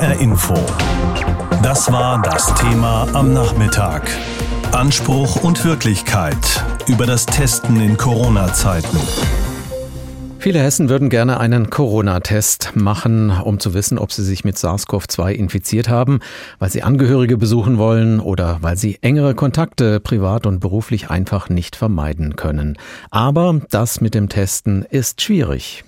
HR Info. Das war das Thema am Nachmittag. Anspruch und Wirklichkeit über das Testen in Corona-Zeiten. Viele Hessen würden gerne einen Corona-Test machen, um zu wissen, ob sie sich mit SARS-CoV-2 infiziert haben, weil sie Angehörige besuchen wollen oder weil sie engere Kontakte privat und beruflich einfach nicht vermeiden können. Aber das mit dem Testen ist schwierig.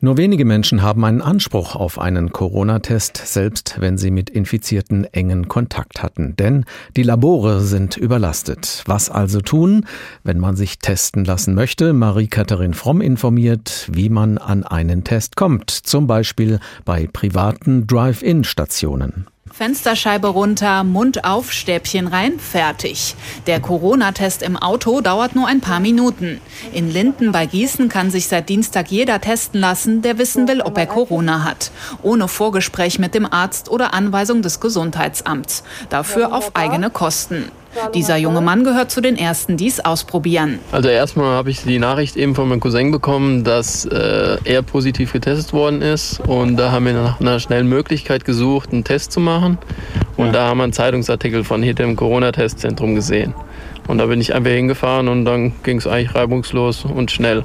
Nur wenige Menschen haben einen Anspruch auf einen Corona-Test, selbst wenn sie mit Infizierten engen Kontakt hatten. Denn die Labore sind überlastet. Was also tun, wenn man sich testen lassen möchte? Marie-Katharin Fromm informiert, wie man an einen Test kommt. Zum Beispiel bei privaten Drive-In-Stationen. Fensterscheibe runter, Mund auf, Stäbchen rein, fertig. Der Corona-Test im Auto dauert nur ein paar Minuten. In Linden bei Gießen kann sich seit Dienstag jeder testen lassen, der wissen will, ob er Corona hat. Ohne Vorgespräch mit dem Arzt oder Anweisung des Gesundheitsamts. Dafür auf eigene Kosten. Dieser junge Mann gehört zu den ersten, die es ausprobieren. Also erstmal habe ich die Nachricht eben von meinem Cousin bekommen, dass äh, er positiv getestet worden ist. Und da haben wir nach einer schnellen Möglichkeit gesucht, einen Test zu machen. Und ja. da haben wir einen Zeitungsartikel von hier dem Corona-Testzentrum gesehen. Und da bin ich einfach hingefahren und dann ging es eigentlich reibungslos und schnell.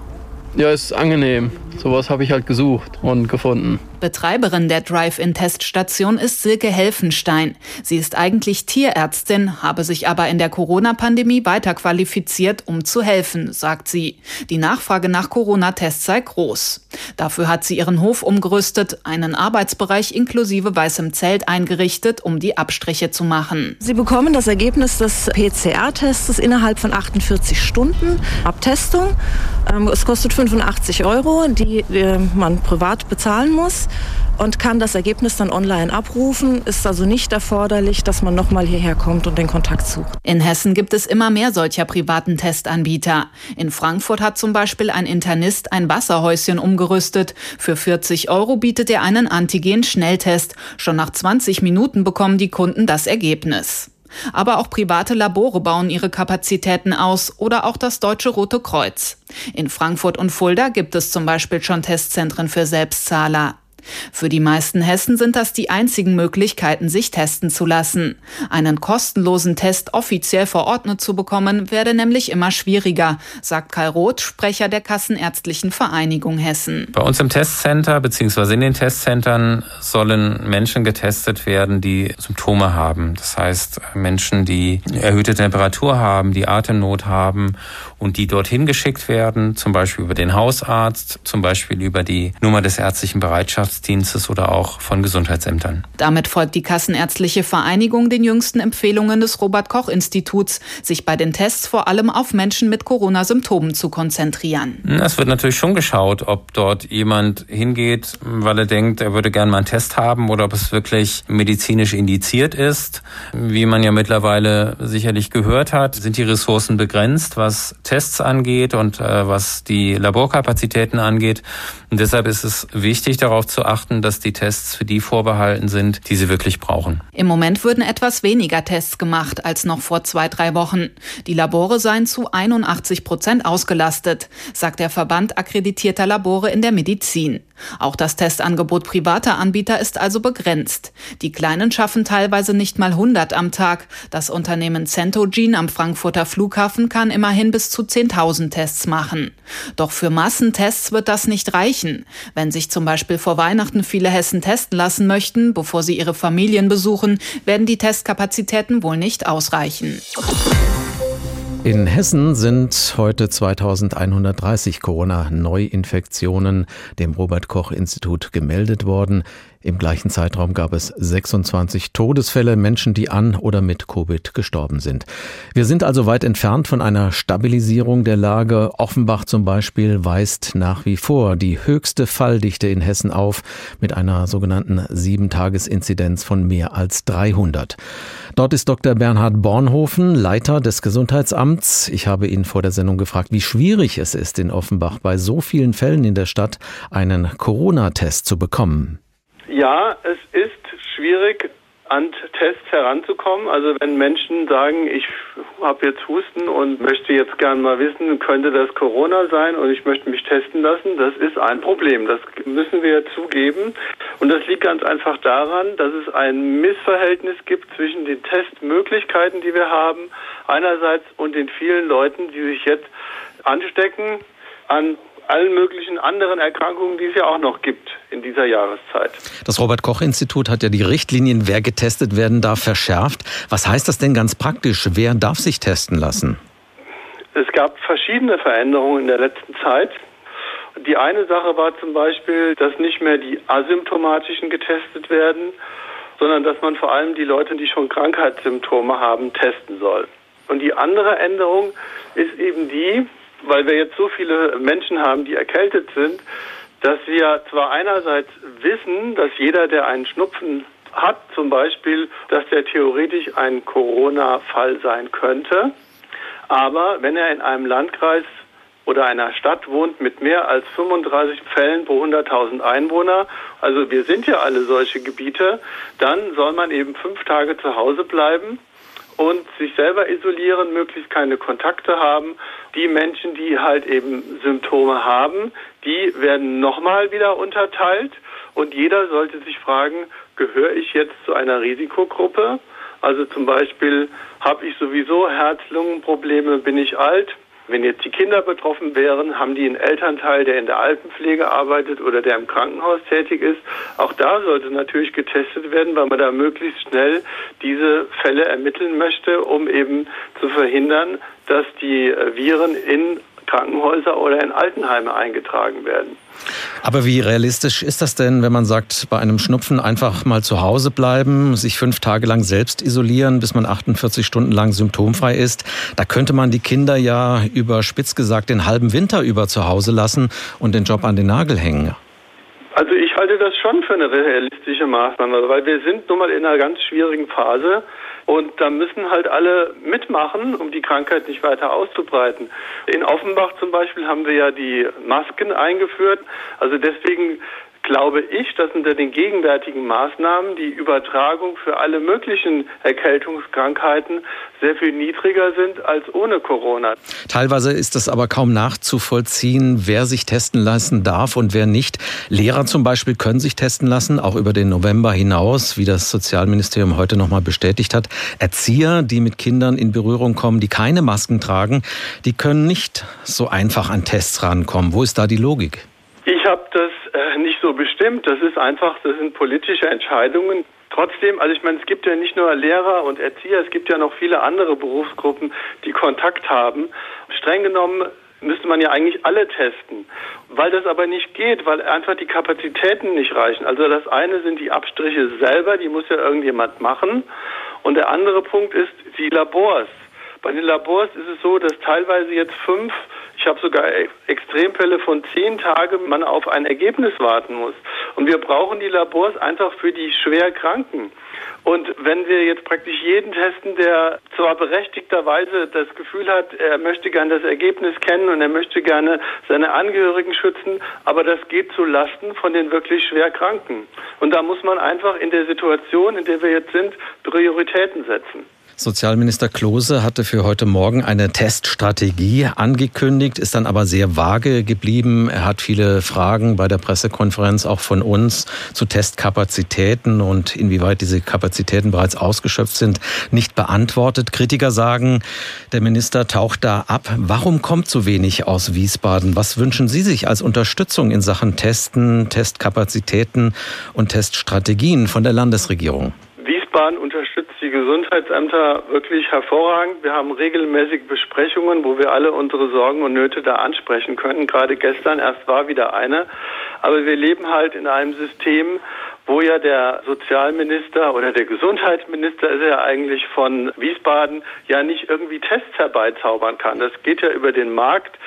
Ja, ist angenehm. Sowas habe ich halt gesucht und gefunden. Betreiberin der Drive-In-Teststation ist Silke Helfenstein. Sie ist eigentlich Tierärztin, habe sich aber in der Corona-Pandemie weiterqualifiziert, um zu helfen, sagt sie. Die Nachfrage nach Corona-Tests sei groß. Dafür hat sie ihren Hof umgerüstet, einen Arbeitsbereich inklusive weißem Zelt eingerichtet, um die Abstriche zu machen. Sie bekommen das Ergebnis des PCR-Tests innerhalb von 48 Stunden Abtestung. Ähm, es kostet 85 Euro, die äh, man privat bezahlen muss und kann das Ergebnis dann online abrufen. Ist also nicht erforderlich, dass man nochmal hierher kommt und den Kontakt sucht. In Hessen gibt es immer mehr solcher privaten Testanbieter. In Frankfurt hat zum Beispiel ein Internist ein Wasserhäuschen umgerüstet. Für 40 Euro bietet er einen Antigen-Schnelltest. Schon nach 20 Minuten bekommen die Kunden das Ergebnis. Aber auch private Labore bauen ihre Kapazitäten aus oder auch das Deutsche Rote Kreuz. In Frankfurt und Fulda gibt es zum Beispiel schon Testzentren für Selbstzahler. Für die meisten Hessen sind das die einzigen Möglichkeiten, sich testen zu lassen. Einen kostenlosen Test offiziell verordnet zu bekommen, werde nämlich immer schwieriger, sagt Karl Roth, Sprecher der Kassenärztlichen Vereinigung Hessen. Bei uns im Testcenter bzw. in den Testzentren sollen Menschen getestet werden, die Symptome haben. Das heißt Menschen, die erhöhte Temperatur haben, die Atemnot haben und die dorthin geschickt werden, zum Beispiel über den Hausarzt, zum Beispiel über die Nummer des ärztlichen Bereitschafts Bereitschaftsdienstes oder auch von Gesundheitsämtern. Damit folgt die Kassenärztliche Vereinigung den jüngsten Empfehlungen des Robert Koch Instituts, sich bei den Tests vor allem auf Menschen mit Corona-Symptomen zu konzentrieren. Es wird natürlich schon geschaut, ob dort jemand hingeht, weil er denkt, er würde gerne mal einen Test haben oder ob es wirklich medizinisch indiziert ist. Wie man ja mittlerweile sicherlich gehört hat, sind die Ressourcen begrenzt, was Tests angeht und äh, was die Laborkapazitäten angeht. Und deshalb ist es wichtig, darauf zu achten, dass die Tests für die vorbehalten sind, die sie wirklich brauchen. Im Moment würden etwas weniger Tests gemacht als noch vor zwei, drei Wochen. Die Labore seien zu 81 Prozent ausgelastet, sagt der Verband akkreditierter Labore in der Medizin. Auch das Testangebot privater Anbieter ist also begrenzt. Die Kleinen schaffen teilweise nicht mal 100 am Tag. Das Unternehmen Centogene am Frankfurter Flughafen kann immerhin bis zu 10.000 Tests machen. Doch für Massentests wird das nicht reichen. Wenn sich zum Beispiel vor Weihnachten viele Hessen testen lassen möchten, bevor sie ihre Familien besuchen, werden die Testkapazitäten wohl nicht ausreichen. In Hessen sind heute 2130 Corona-Neuinfektionen dem Robert Koch Institut gemeldet worden. Im gleichen Zeitraum gab es 26 Todesfälle, Menschen, die an oder mit Covid gestorben sind. Wir sind also weit entfernt von einer Stabilisierung der Lage. Offenbach zum Beispiel weist nach wie vor die höchste Falldichte in Hessen auf mit einer sogenannten Sieben-Tages-Inzidenz von mehr als 300. Dort ist Dr. Bernhard Bornhofen, Leiter des Gesundheitsamts. Ich habe ihn vor der Sendung gefragt, wie schwierig es ist, in Offenbach bei so vielen Fällen in der Stadt einen Corona-Test zu bekommen. Ja, es ist schwierig, an Tests heranzukommen. Also wenn Menschen sagen, ich habe jetzt Husten und möchte jetzt gern mal wissen, könnte das Corona sein und ich möchte mich testen lassen, das ist ein Problem. Das müssen wir zugeben. Und das liegt ganz einfach daran, dass es ein Missverhältnis gibt zwischen den Testmöglichkeiten, die wir haben, einerseits und den vielen Leuten, die sich jetzt anstecken an allen möglichen anderen Erkrankungen, die es ja auch noch gibt in dieser Jahreszeit. Das Robert Koch Institut hat ja die Richtlinien, wer getestet werden darf, verschärft. Was heißt das denn ganz praktisch? Wer darf sich testen lassen? Es gab verschiedene Veränderungen in der letzten Zeit. Die eine Sache war zum Beispiel, dass nicht mehr die asymptomatischen getestet werden, sondern dass man vor allem die Leute, die schon Krankheitssymptome haben, testen soll. Und die andere Änderung ist eben die, weil wir jetzt so viele Menschen haben, die erkältet sind, dass wir zwar einerseits wissen, dass jeder, der einen Schnupfen hat, zum Beispiel, dass der theoretisch ein Corona-Fall sein könnte, aber wenn er in einem Landkreis oder einer Stadt wohnt mit mehr als 35 Fällen pro 100.000 Einwohner, also wir sind ja alle solche Gebiete, dann soll man eben fünf Tage zu Hause bleiben und sich selber isolieren, möglichst keine Kontakte haben. Die Menschen, die halt eben Symptome haben, die werden nochmal wieder unterteilt und jeder sollte sich fragen, gehöre ich jetzt zu einer Risikogruppe? Also zum Beispiel habe ich sowieso Herz-Lungen-Probleme, bin ich alt, wenn jetzt die Kinder betroffen wären, haben die einen Elternteil, der in der Altenpflege arbeitet oder der im Krankenhaus tätig ist. Auch da sollte natürlich getestet werden, weil man da möglichst schnell diese Fälle ermitteln möchte, um eben zu verhindern, dass die äh, Viren in Krankenhäuser oder in Altenheime eingetragen werden. Aber wie realistisch ist das denn, wenn man sagt, bei einem Schnupfen einfach mal zu Hause bleiben, sich fünf Tage lang selbst isolieren, bis man 48 Stunden lang symptomfrei ist? Da könnte man die Kinder ja überspitzt gesagt den halben Winter über zu Hause lassen und den Job an den Nagel hängen. Also ich halte das schon für eine realistische Maßnahme, weil wir sind nun mal in einer ganz schwierigen Phase. Und da müssen halt alle mitmachen, um die Krankheit nicht weiter auszubreiten. In Offenbach zum Beispiel haben wir ja die Masken eingeführt. Also deswegen glaube ich, dass unter den gegenwärtigen Maßnahmen die Übertragung für alle möglichen Erkältungskrankheiten sehr viel niedriger sind als ohne Corona. Teilweise ist es aber kaum nachzuvollziehen, wer sich testen lassen darf und wer nicht. Lehrer zum Beispiel können sich testen lassen, auch über den November hinaus, wie das Sozialministerium heute nochmal bestätigt hat. Erzieher, die mit Kindern in Berührung kommen, die keine Masken tragen, die können nicht so einfach an Tests rankommen. Wo ist da die Logik? Ich habe das nicht so bestimmt. Das ist einfach, das sind politische Entscheidungen. Trotzdem, also ich meine, es gibt ja nicht nur Lehrer und Erzieher, es gibt ja noch viele andere Berufsgruppen, die Kontakt haben. Streng genommen müsste man ja eigentlich alle testen. Weil das aber nicht geht, weil einfach die Kapazitäten nicht reichen. Also das eine sind die Abstriche selber, die muss ja irgendjemand machen. Und der andere Punkt ist die Labors. Bei den Labors ist es so, dass teilweise jetzt fünf ich habe sogar Extremfälle von zehn Tagen man auf ein Ergebnis warten muss. Und wir brauchen die Labors einfach für die schwer Kranken. Und wenn wir jetzt praktisch jeden testen, der zwar berechtigterweise das Gefühl hat, er möchte gerne das Ergebnis kennen und er möchte gerne seine Angehörigen schützen, aber das geht zu Lasten von den wirklich schwer Kranken. Und da muss man einfach in der Situation, in der wir jetzt sind, Prioritäten setzen. Sozialminister Klose hatte für heute Morgen eine Teststrategie angekündigt, ist dann aber sehr vage geblieben. Er hat viele Fragen bei der Pressekonferenz auch von uns zu Testkapazitäten und inwieweit diese Kapazitäten bereits ausgeschöpft sind, nicht beantwortet. Kritiker sagen, der Minister taucht da ab. Warum kommt so wenig aus Wiesbaden? Was wünschen Sie sich als Unterstützung in Sachen Testen, Testkapazitäten und Teststrategien von der Landesregierung? Wiesbaden unterstützt die Gesundheitsämter wirklich hervorragend. Wir haben regelmäßig Besprechungen, wo wir alle unsere Sorgen und Nöte da ansprechen können. Gerade gestern erst war wieder eine. Aber wir leben halt in einem System, wo ja der Sozialminister oder der Gesundheitsminister ist ja eigentlich von Wiesbaden ja nicht irgendwie Tests herbeizaubern kann. Das geht ja über den Markt.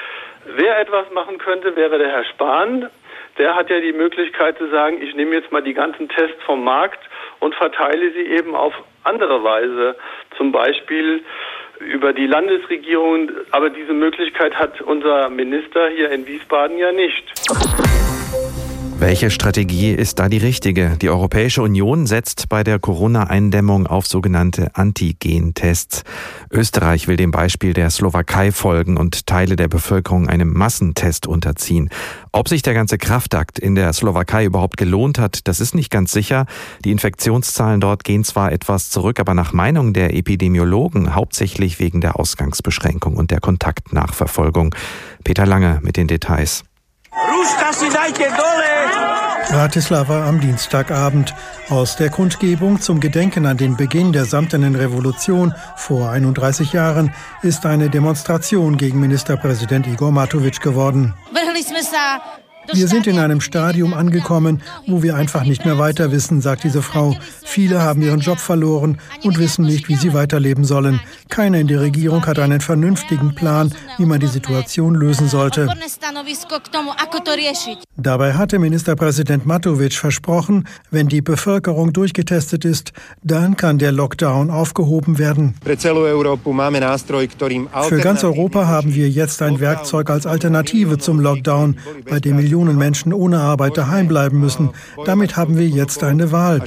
Wer etwas machen könnte, wäre der Herr Spahn. Der hat ja die Möglichkeit zu sagen, ich nehme jetzt mal die ganzen Tests vom Markt und verteile sie eben auf andere Weise, zum Beispiel über die Landesregierung. Aber diese Möglichkeit hat unser Minister hier in Wiesbaden ja nicht. Welche Strategie ist da die richtige? Die Europäische Union setzt bei der Corona-Eindämmung auf sogenannte Antigen-Tests. Österreich will dem Beispiel der Slowakei folgen und Teile der Bevölkerung einem Massentest unterziehen. Ob sich der ganze Kraftakt in der Slowakei überhaupt gelohnt hat, das ist nicht ganz sicher. Die Infektionszahlen dort gehen zwar etwas zurück, aber nach Meinung der Epidemiologen hauptsächlich wegen der Ausgangsbeschränkung und der Kontaktnachverfolgung. Peter Lange mit den Details. Bratislava am Dienstagabend. Aus der Kundgebung zum Gedenken an den Beginn der Samtenen Revolution vor 31 Jahren ist eine Demonstration gegen Ministerpräsident Igor Matovic geworden. Wir sind in einem Stadium angekommen, wo wir einfach nicht mehr weiter wissen, sagt diese Frau. Viele haben ihren Job verloren und wissen nicht, wie sie weiterleben sollen. Keiner in der Regierung hat einen vernünftigen Plan, wie man die Situation lösen sollte. Dabei hatte Ministerpräsident Matovic versprochen, wenn die Bevölkerung durchgetestet ist, dann kann der Lockdown aufgehoben werden. Für ganz Europa haben wir jetzt ein Werkzeug als Alternative zum Lockdown, bei dem Millionen Millionen Menschen ohne Arbeit daheim bleiben müssen. Damit haben wir jetzt eine Wahl.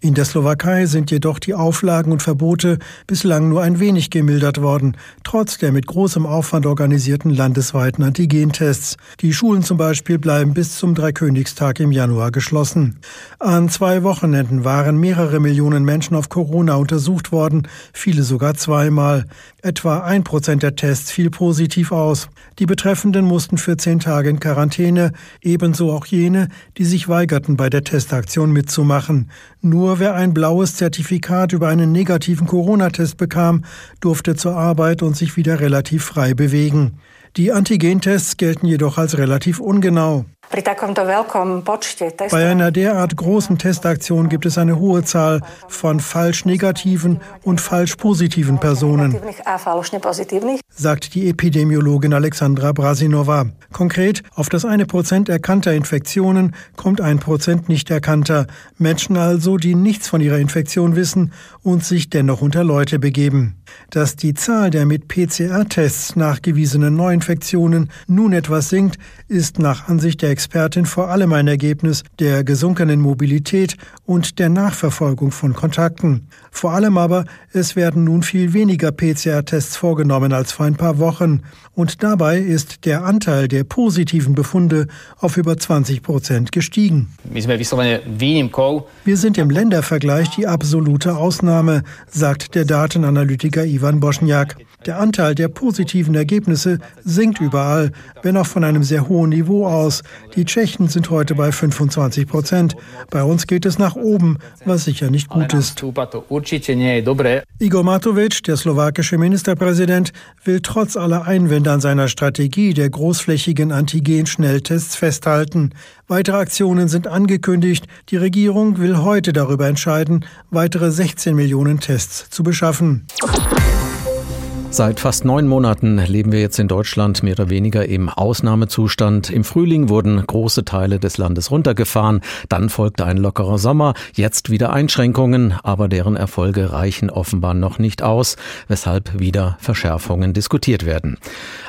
In der Slowakei sind jedoch die Auflagen und Verbote bislang nur ein wenig gemildert worden, trotz der mit großem Aufwand organisierten landesweiten Antigentests. Die Schulen zum Beispiel bleiben bis zum Dreikönigstag im Januar geschlossen. An zwei Wochenenden waren mehrere Millionen Menschen auf Corona untersucht worden, viele sogar zweimal. Etwa ein Prozent der Tests fiel positiv aus. Die Betreffenden mussten für zehn Tage in Quarantäne, ebenso auch jene, die sich weigerten, bei der Testaktion mitzumachen. Nur wer ein blaues Zertifikat über einen negativen Corona-Test bekam, durfte zur Arbeit und sich wieder relativ frei bewegen. Die Antigentests gelten jedoch als relativ ungenau. Bei einer derart großen Testaktion gibt es eine hohe Zahl von falsch negativen und falsch positiven Personen, sagt die Epidemiologin Alexandra Brasinova. Konkret, auf das eine Prozent erkannter Infektionen kommt ein Prozent nicht erkannter. Menschen also, die nichts von ihrer Infektion wissen und sich dennoch unter Leute begeben. Dass die Zahl der mit PCR-Tests nachgewiesenen Neuinfektionen nun etwas sinkt, ist nach Ansicht der Expertin vor allem ein Ergebnis der gesunkenen Mobilität und der Nachverfolgung von Kontakten. Vor allem aber, es werden nun viel weniger PCR-Tests vorgenommen als vor ein paar Wochen. Und dabei ist der Anteil der positiven Befunde auf über 20 Prozent gestiegen. Wir sind im Ländervergleich die absolute Ausnahme, sagt der Datenanalytiker Ivan Boschniak. Der Anteil der positiven Ergebnisse sinkt überall, wenn auch von einem sehr hohen Niveau aus. Die Tschechen sind heute bei 25 Prozent. Bei uns geht es nach oben, was sicher nicht gut ist. Igor Matovic, der slowakische Ministerpräsident, will trotz aller Einwände an seiner Strategie der großflächigen Antigen-Schnelltests festhalten. Weitere Aktionen sind angekündigt. Die Regierung will heute darüber entscheiden, weitere 16 Millionen Tests zu beschaffen. Seit fast neun Monaten leben wir jetzt in Deutschland mehr oder weniger im Ausnahmezustand. Im Frühling wurden große Teile des Landes runtergefahren, dann folgte ein lockerer Sommer, jetzt wieder Einschränkungen, aber deren Erfolge reichen offenbar noch nicht aus, weshalb wieder Verschärfungen diskutiert werden.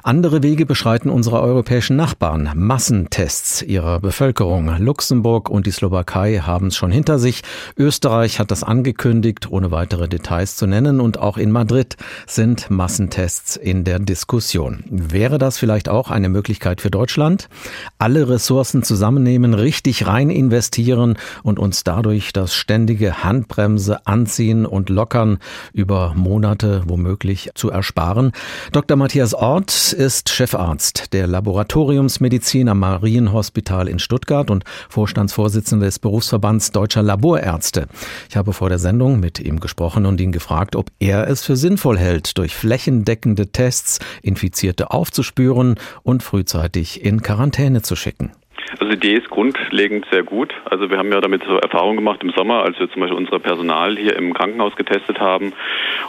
Andere Wege beschreiten unsere europäischen Nachbarn. Massentests ihrer Bevölkerung. Luxemburg und die Slowakei haben es schon hinter sich. Österreich hat das angekündigt, ohne weitere Details zu nennen. Und auch in Madrid sind Massentests Massentests in der Diskussion. Wäre das vielleicht auch eine Möglichkeit für Deutschland? Alle Ressourcen zusammennehmen, richtig rein investieren und uns dadurch das ständige Handbremse anziehen und lockern über Monate womöglich zu ersparen. Dr. Matthias Ort ist Chefarzt der Laboratoriumsmedizin am Marienhospital in Stuttgart und Vorstandsvorsitzender des Berufsverbands Deutscher Laborärzte. Ich habe vor der Sendung mit ihm gesprochen und ihn gefragt, ob er es für sinnvoll hält, durch Flächen flächendeckende Tests Infizierte aufzuspüren und frühzeitig in Quarantäne zu schicken. Also die Idee ist grundlegend sehr gut. Also wir haben ja damit so Erfahrungen gemacht im Sommer, als wir zum Beispiel unser Personal hier im Krankenhaus getestet haben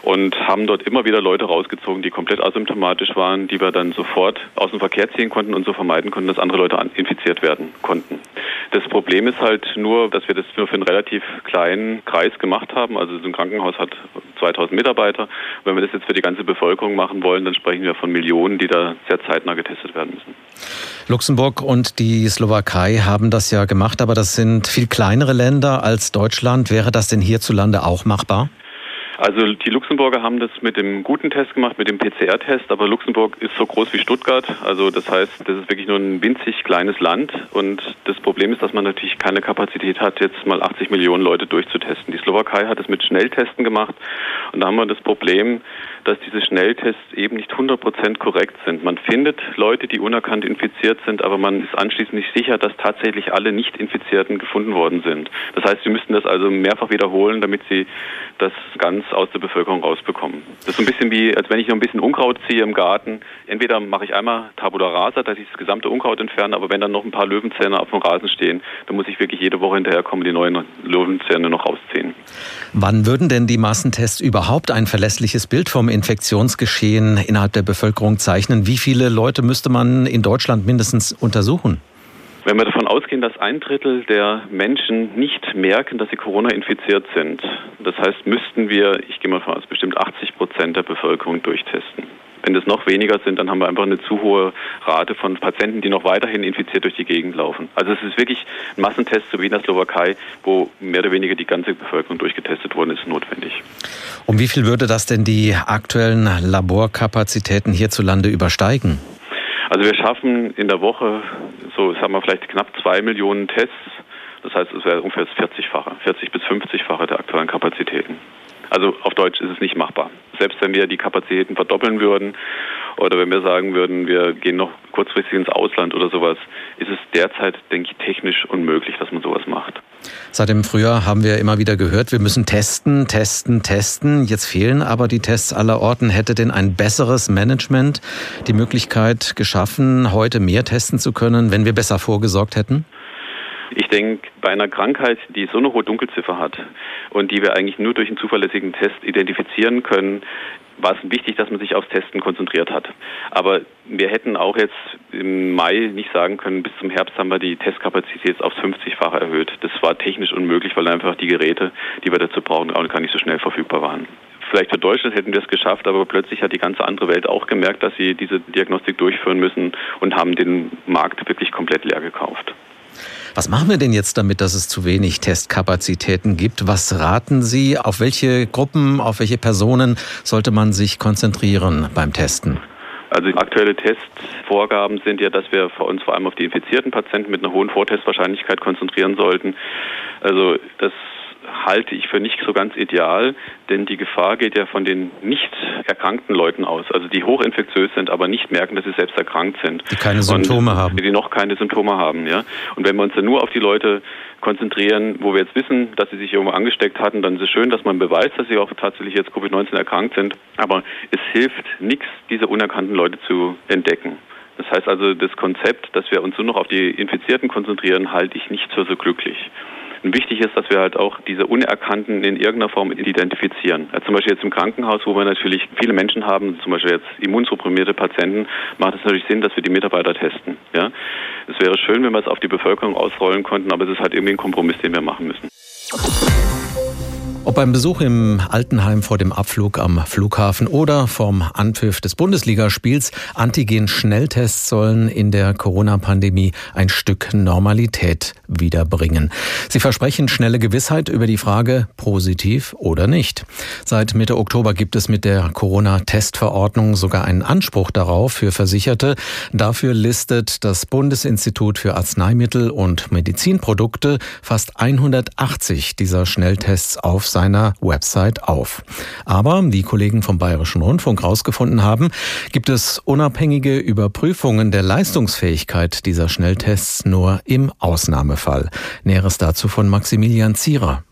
und haben dort immer wieder Leute rausgezogen, die komplett asymptomatisch waren, die wir dann sofort aus dem Verkehr ziehen konnten und so vermeiden konnten, dass andere Leute infiziert werden konnten. Das Problem ist halt nur, dass wir das nur für einen relativ kleinen Kreis gemacht haben. Also so ein Krankenhaus hat 2000 Mitarbeiter. Wenn wir das jetzt für die ganze Bevölkerung machen wollen, dann sprechen wir von Millionen, die da sehr zeitnah getestet werden müssen. Luxemburg und die Slowakei haben das ja gemacht, aber das sind viel kleinere Länder als Deutschland. Wäre das denn hierzulande auch machbar? Also die Luxemburger haben das mit dem guten Test gemacht, mit dem PCR-Test, aber Luxemburg ist so groß wie Stuttgart. Also das heißt, das ist wirklich nur ein winzig kleines Land und das Problem ist, dass man natürlich keine Kapazität hat, jetzt mal 80 Millionen Leute durchzutesten. Die Slowakei hat es mit Schnelltesten gemacht und da haben wir das Problem, dass diese Schnelltests eben nicht 100% korrekt sind. Man findet Leute, die unerkannt infiziert sind, aber man ist anschließend nicht sicher, dass tatsächlich alle Nicht-Infizierten gefunden worden sind. Das heißt, sie müssten das also mehrfach wiederholen, damit sie das ganz aus der Bevölkerung rausbekommen. Das ist so ein bisschen wie, als wenn ich noch ein bisschen Unkraut ziehe im Garten. Entweder mache ich einmal Tabula rasa, dass ich das gesamte Unkraut entferne, aber wenn dann noch ein paar Löwenzähne auf dem Rasen stehen, dann muss ich wirklich jede Woche hinterherkommen, die neuen Löwenzähne noch rausziehen. Wann würden denn die Massentests überhaupt ein verlässliches Bild vom Infektionsgeschehen innerhalb der Bevölkerung zeichnen? Wie viele Leute müsste man in Deutschland mindestens untersuchen? Wenn wir davon ausgehen, dass ein Drittel der Menschen nicht merken, dass sie Corona infiziert sind, das heißt, müssten wir, ich gehe mal von aus, bestimmt 80 Prozent der Bevölkerung durchtesten. Wenn es noch weniger sind, dann haben wir einfach eine zu hohe Rate von Patienten, die noch weiterhin infiziert durch die Gegend laufen. Also es ist wirklich ein Massentest, so wie in der Slowakei, wo mehr oder weniger die ganze Bevölkerung durchgetestet worden ist, notwendig. Um wie viel würde das denn die aktuellen Laborkapazitäten hierzulande übersteigen? Also wir schaffen in der Woche so, sagen wir vielleicht knapp zwei Millionen Tests. Das heißt, es wäre ungefähr das 40-fache, 40 bis 50-fache der aktuellen Kapazitäten. Also auf Deutsch ist es nicht machbar. Selbst wenn wir die Kapazitäten verdoppeln würden oder wenn wir sagen würden, wir gehen noch kurzfristig ins Ausland oder sowas, ist es derzeit, denke ich, technisch unmöglich, dass man sowas macht. Seit dem Frühjahr haben wir immer wieder gehört, wir müssen testen, testen, testen. Jetzt fehlen aber die Tests aller Orten. Hätte denn ein besseres Management die Möglichkeit geschaffen, heute mehr testen zu können, wenn wir besser vorgesorgt hätten? Ich denke, bei einer Krankheit, die so eine hohe Dunkelziffer hat und die wir eigentlich nur durch einen zuverlässigen Test identifizieren können, war es wichtig, dass man sich aufs Testen konzentriert hat. Aber wir hätten auch jetzt im Mai nicht sagen können, bis zum Herbst haben wir die Testkapazität aufs 50-fache erhöht. Das war technisch unmöglich, weil einfach die Geräte, die wir dazu brauchen, auch gar nicht so schnell verfügbar waren. Vielleicht für Deutschland hätten wir es geschafft, aber plötzlich hat die ganze andere Welt auch gemerkt, dass sie diese Diagnostik durchführen müssen und haben den Markt wirklich komplett leer gekauft. Was machen wir denn jetzt damit, dass es zu wenig Testkapazitäten gibt? Was raten Sie? Auf welche Gruppen, auf welche Personen sollte man sich konzentrieren beim Testen? Also aktuelle Testvorgaben sind ja, dass wir uns vor allem auf die infizierten Patienten mit einer hohen Vortestwahrscheinlichkeit konzentrieren sollten. Also das halte ich für nicht so ganz ideal, denn die Gefahr geht ja von den nicht erkrankten Leuten aus, also die hochinfektiös sind, aber nicht merken, dass sie selbst erkrankt sind. Die keine Symptome und, haben. Die noch keine Symptome haben, ja. Und wenn wir uns dann nur auf die Leute konzentrieren, wo wir jetzt wissen, dass sie sich irgendwo angesteckt hatten, dann ist es schön, dass man beweist, dass sie auch tatsächlich jetzt Covid-19 erkrankt sind. Aber es hilft nichts, diese unerkannten Leute zu entdecken. Das heißt also, das Konzept, dass wir uns nur noch auf die Infizierten konzentrieren, halte ich nicht für so glücklich. Und wichtig ist, dass wir halt auch diese Unerkannten in irgendeiner Form identifizieren. Ja, zum Beispiel jetzt im Krankenhaus, wo wir natürlich viele Menschen haben, zum Beispiel jetzt immunsupprimierte Patienten, macht es natürlich Sinn, dass wir die Mitarbeiter testen. Ja? Es wäre schön, wenn wir es auf die Bevölkerung ausrollen konnten, aber es ist halt irgendwie ein Kompromiss, den wir machen müssen. Ob beim Besuch im Altenheim vor dem Abflug am Flughafen oder vom Anpfiff des Bundesligaspiels, Antigen-Schnelltests sollen in der Corona-Pandemie ein Stück Normalität wiederbringen. Sie versprechen schnelle Gewissheit über die Frage positiv oder nicht. Seit Mitte Oktober gibt es mit der Corona-Testverordnung sogar einen Anspruch darauf für Versicherte. Dafür listet das Bundesinstitut für Arzneimittel und Medizinprodukte fast 180 dieser Schnelltests auf seiner Website auf. Aber, wie Kollegen vom Bayerischen Rundfunk herausgefunden haben, gibt es unabhängige Überprüfungen der Leistungsfähigkeit dieser Schnelltests nur im Ausnahmefall. Näheres dazu von Maximilian Zierer.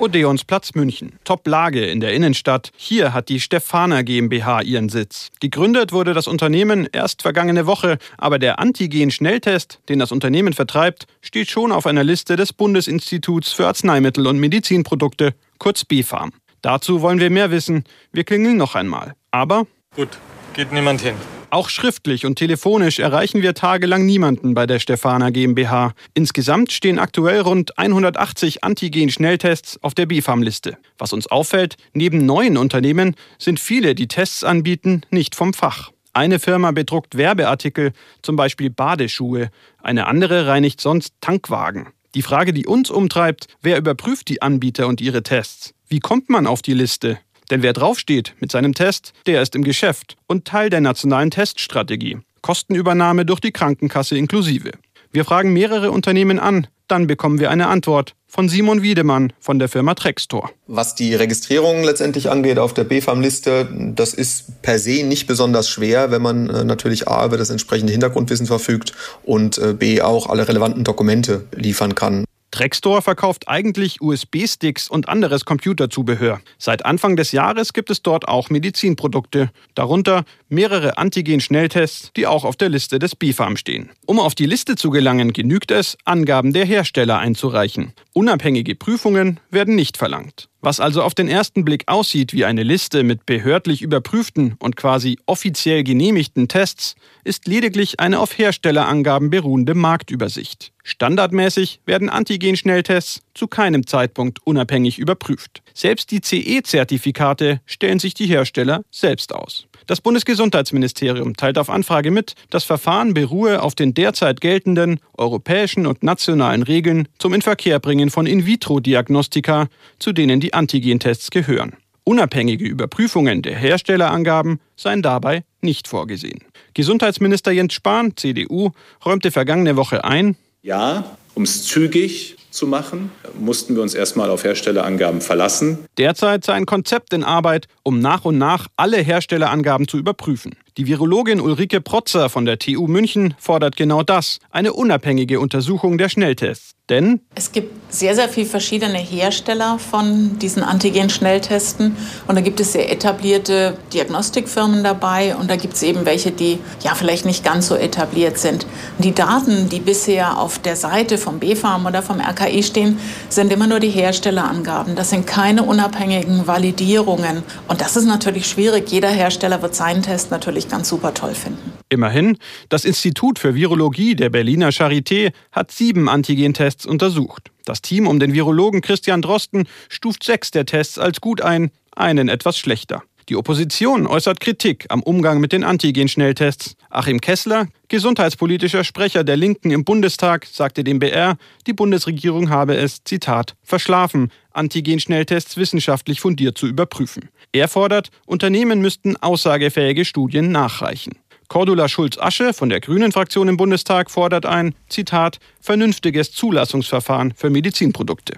Odeonsplatz München. Top-Lage in der Innenstadt. Hier hat die Stefana GmbH ihren Sitz. Gegründet wurde das Unternehmen erst vergangene Woche, aber der Antigen-Schnelltest, den das Unternehmen vertreibt, steht schon auf einer Liste des Bundesinstituts für Arzneimittel und Medizinprodukte, kurz BfArM. Dazu wollen wir mehr wissen. Wir klingeln noch einmal. Aber Gut, geht niemand hin. Auch schriftlich und telefonisch erreichen wir tagelang niemanden bei der Stefana GmbH. Insgesamt stehen aktuell rund 180 Antigen-Schnelltests auf der BfArM-Liste. Was uns auffällt, neben neuen Unternehmen sind viele, die Tests anbieten, nicht vom Fach. Eine Firma bedruckt Werbeartikel, zum Beispiel Badeschuhe, eine andere reinigt sonst Tankwagen. Die Frage, die uns umtreibt, wer überprüft die Anbieter und ihre Tests? Wie kommt man auf die Liste? Denn wer draufsteht mit seinem Test, der ist im Geschäft und Teil der nationalen Teststrategie. Kostenübernahme durch die Krankenkasse inklusive. Wir fragen mehrere Unternehmen an, dann bekommen wir eine Antwort von Simon Wiedemann von der Firma Trextor. Was die Registrierung letztendlich angeht auf der BFAM-Liste, das ist per se nicht besonders schwer, wenn man äh, natürlich A über das entsprechende Hintergrundwissen verfügt und äh, B auch alle relevanten Dokumente liefern kann. Trextor verkauft eigentlich USB-Sticks und anderes Computerzubehör. Seit Anfang des Jahres gibt es dort auch Medizinprodukte, darunter mehrere Antigen-Schnelltests, die auch auf der Liste des BfArM stehen. Um auf die Liste zu gelangen, genügt es, Angaben der Hersteller einzureichen. Unabhängige Prüfungen werden nicht verlangt. Was also auf den ersten Blick aussieht wie eine Liste mit behördlich überprüften und quasi offiziell genehmigten Tests, ist lediglich eine auf Herstellerangaben beruhende Marktübersicht. Standardmäßig werden Antigen-Schnelltests zu keinem Zeitpunkt unabhängig überprüft. Selbst die CE-Zertifikate stellen sich die Hersteller selbst aus. Das Bundesgesundheitsministerium teilt auf Anfrage mit, das Verfahren beruhe auf den derzeit geltenden europäischen und nationalen Regeln zum Inverkehrbringen von In-vitro-Diagnostika, zu denen die Antigentests gehören. Unabhängige Überprüfungen der Herstellerangaben seien dabei nicht vorgesehen. Gesundheitsminister Jens Spahn, CDU, räumte vergangene Woche ein, ja, um es zügig zu machen, mussten wir uns erstmal auf Herstellerangaben verlassen. Derzeit sei ein Konzept in Arbeit, um nach und nach alle Herstellerangaben zu überprüfen. Die Virologin Ulrike Protzer von der TU München fordert genau das, eine unabhängige Untersuchung der Schnelltests. Denn es gibt sehr, sehr viele verschiedene Hersteller von diesen Antigen-Schnelltesten. Und da gibt es sehr etablierte Diagnostikfirmen dabei. Und da gibt es eben welche, die ja vielleicht nicht ganz so etabliert sind. Die Daten, die bisher auf der Seite vom BfArM oder vom RKI stehen, sind immer nur die Herstellerangaben. Das sind keine unabhängigen Validierungen. Und das ist natürlich schwierig. Jeder Hersteller wird seinen Test natürlich ganz super toll finden. Immerhin, das Institut für Virologie der Berliner Charité hat sieben Antigentests untersucht. Das Team um den Virologen Christian Drosten stuft sechs der Tests als gut ein, einen etwas schlechter. Die Opposition äußert Kritik am Umgang mit den Antigen-Schnelltests. Achim Kessler, gesundheitspolitischer Sprecher der Linken im Bundestag, sagte dem BR, die Bundesregierung habe es, Zitat, verschlafen, Antigen-Schnelltests wissenschaftlich fundiert zu überprüfen. Er fordert, Unternehmen müssten aussagefähige Studien nachreichen. Cordula Schulz-Asche von der Grünen-Fraktion im Bundestag fordert ein, Zitat, vernünftiges Zulassungsverfahren für Medizinprodukte.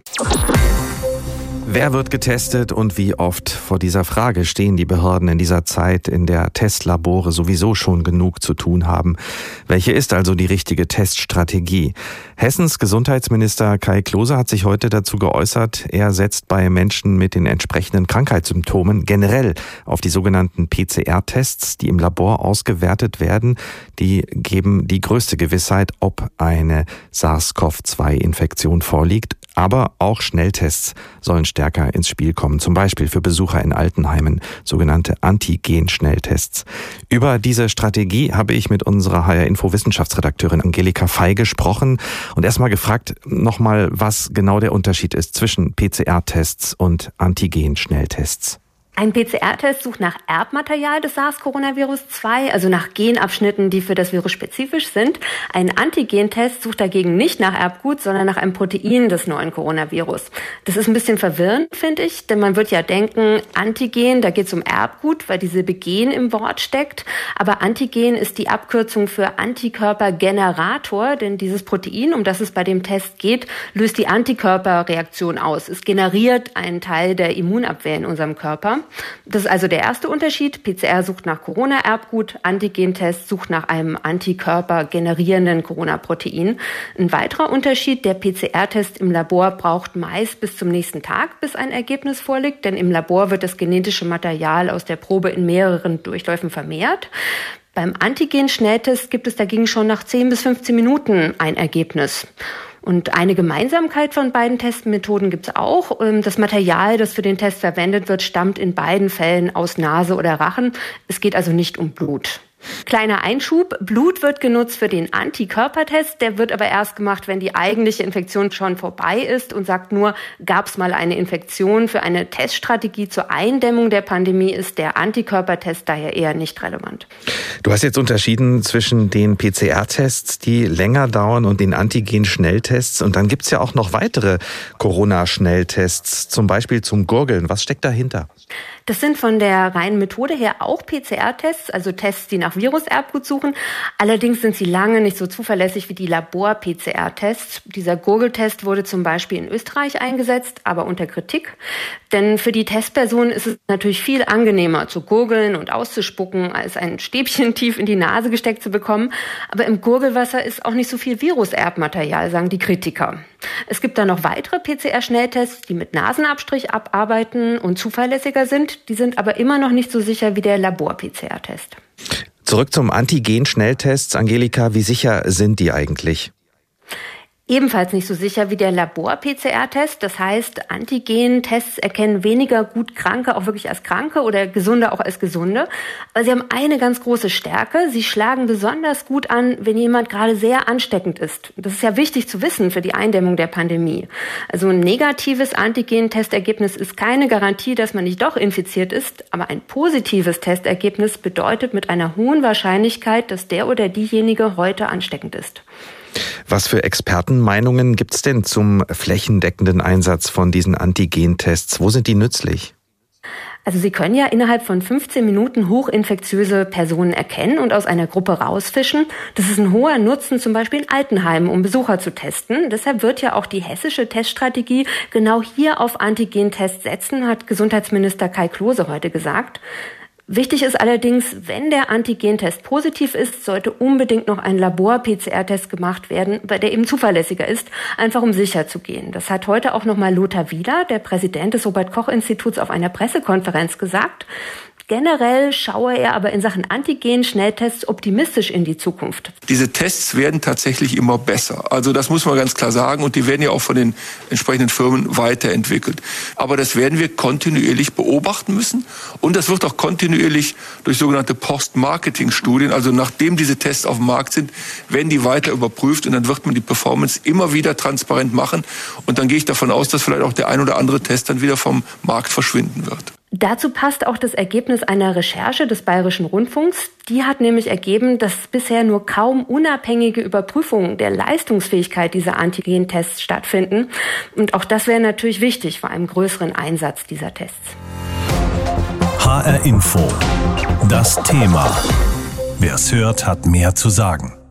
Wer wird getestet und wie oft? Vor dieser Frage stehen die Behörden in dieser Zeit, in der Testlabore sowieso schon genug zu tun haben. Welche ist also die richtige Teststrategie? Hessens Gesundheitsminister Kai Klose hat sich heute dazu geäußert. Er setzt bei Menschen mit den entsprechenden Krankheitssymptomen generell auf die sogenannten PCR-Tests, die im Labor ausgewertet werden. Die geben die größte Gewissheit, ob eine SARS-CoV-2-Infektion vorliegt aber auch Schnelltests sollen stärker ins Spiel kommen, zum Beispiel für Besucher in Altenheimen, sogenannte Antigen-Schnelltests. Über diese Strategie habe ich mit unserer HR Info Wissenschaftsredakteurin Angelika Fey gesprochen und erstmal gefragt nochmal, was genau der Unterschied ist zwischen PCR-Tests und Antigen-Schnelltests. Ein PCR-Test sucht nach Erbmaterial des SARS-Coronavirus-2, also nach Genabschnitten, die für das Virus spezifisch sind. Ein Antigen-Test sucht dagegen nicht nach Erbgut, sondern nach einem Protein des neuen Coronavirus. Das ist ein bisschen verwirrend, finde ich, denn man wird ja denken, Antigen, da geht es um Erbgut, weil diese Begen im Wort steckt. Aber Antigen ist die Abkürzung für Antikörpergenerator, denn dieses Protein, um das es bei dem Test geht, löst die Antikörperreaktion aus. Es generiert einen Teil der Immunabwehr in unserem Körper. Das ist also der erste Unterschied. PCR sucht nach Corona-Erbgut, Antigentest sucht nach einem Antikörper generierenden Corona-Protein. Ein weiterer Unterschied, der PCR-Test im Labor braucht meist bis zum nächsten Tag, bis ein Ergebnis vorliegt, denn im Labor wird das genetische Material aus der Probe in mehreren Durchläufen vermehrt. Beim Antigen-Schnelltest gibt es dagegen schon nach 10 bis 15 Minuten ein Ergebnis. Und eine Gemeinsamkeit von beiden Testmethoden gibt es auch. Ähm, das Material, das für den Test verwendet wird, stammt in beiden Fällen aus Nase oder Rachen. Es geht also nicht um Blut. Kleiner Einschub, Blut wird genutzt für den Antikörpertest, der wird aber erst gemacht, wenn die eigentliche Infektion schon vorbei ist und sagt nur, gab es mal eine Infektion. Für eine Teststrategie zur Eindämmung der Pandemie ist der Antikörpertest daher eher nicht relevant. Du hast jetzt unterschieden zwischen den PCR-Tests, die länger dauern, und den Antigen-Schnelltests. Und dann gibt es ja auch noch weitere Corona-Schnelltests, zum Beispiel zum Gurgeln. Was steckt dahinter? Das sind von der reinen Methode her auch PCR-Tests, also Tests, die nach Viruserbgut suchen. Allerdings sind sie lange nicht so zuverlässig wie die Labor-PCR-Tests. Dieser Gurgeltest wurde zum Beispiel in Österreich eingesetzt, aber unter Kritik. Denn für die Testpersonen ist es natürlich viel angenehmer zu gurgeln und auszuspucken, als ein Stäbchen tief in die Nase gesteckt zu bekommen. Aber im Gurgelwasser ist auch nicht so viel Viruserbmaterial, sagen die Kritiker. Es gibt dann noch weitere PCR-Schnelltests, die mit Nasenabstrich abarbeiten und zuverlässiger sind. Die sind aber immer noch nicht so sicher wie der Labor-PCR-Test. Zurück zum Antigen-Schnelltests. Angelika, wie sicher sind die eigentlich? Ebenfalls nicht so sicher wie der Labor-PCR-Test. Das heißt, Antigen-Tests erkennen weniger gut Kranke auch wirklich als Kranke oder Gesunde auch als Gesunde. Aber sie haben eine ganz große Stärke. Sie schlagen besonders gut an, wenn jemand gerade sehr ansteckend ist. Das ist ja wichtig zu wissen für die Eindämmung der Pandemie. Also ein negatives Antigen-Testergebnis ist keine Garantie, dass man nicht doch infiziert ist. Aber ein positives Testergebnis bedeutet mit einer hohen Wahrscheinlichkeit, dass der oder diejenige heute ansteckend ist. Was für Expertenmeinungen gibt es denn zum flächendeckenden Einsatz von diesen Antigentests? Wo sind die nützlich? Also Sie können ja innerhalb von 15 Minuten hochinfektiöse Personen erkennen und aus einer Gruppe rausfischen. Das ist ein hoher Nutzen zum Beispiel in Altenheimen, um Besucher zu testen. Deshalb wird ja auch die hessische Teststrategie genau hier auf Antigentests setzen, hat Gesundheitsminister Kai Klose heute gesagt. Wichtig ist allerdings, wenn der Antigentest positiv ist, sollte unbedingt noch ein Labor-PCR-Test gemacht werden, der eben zuverlässiger ist, einfach um sicher zu gehen. Das hat heute auch nochmal Lothar Wieler, der Präsident des Robert-Koch-Instituts, auf einer Pressekonferenz gesagt. Generell schaue er aber in Sachen Antigen-Schnelltests optimistisch in die Zukunft. Diese Tests werden tatsächlich immer besser. Also das muss man ganz klar sagen. Und die werden ja auch von den entsprechenden Firmen weiterentwickelt. Aber das werden wir kontinuierlich beobachten müssen. Und das wird auch kontinuierlich durch sogenannte Post-Marketing-Studien, also nachdem diese Tests auf dem Markt sind, werden die weiter überprüft. Und dann wird man die Performance immer wieder transparent machen. Und dann gehe ich davon aus, dass vielleicht auch der ein oder andere Test dann wieder vom Markt verschwinden wird. Dazu passt auch das Ergebnis einer Recherche des Bayerischen Rundfunks. Die hat nämlich ergeben, dass bisher nur kaum unabhängige Überprüfungen der Leistungsfähigkeit dieser Antigen-Tests stattfinden. Und auch das wäre natürlich wichtig vor einem größeren Einsatz dieser Tests. HR Info. Das Thema. Wer es hört, hat mehr zu sagen.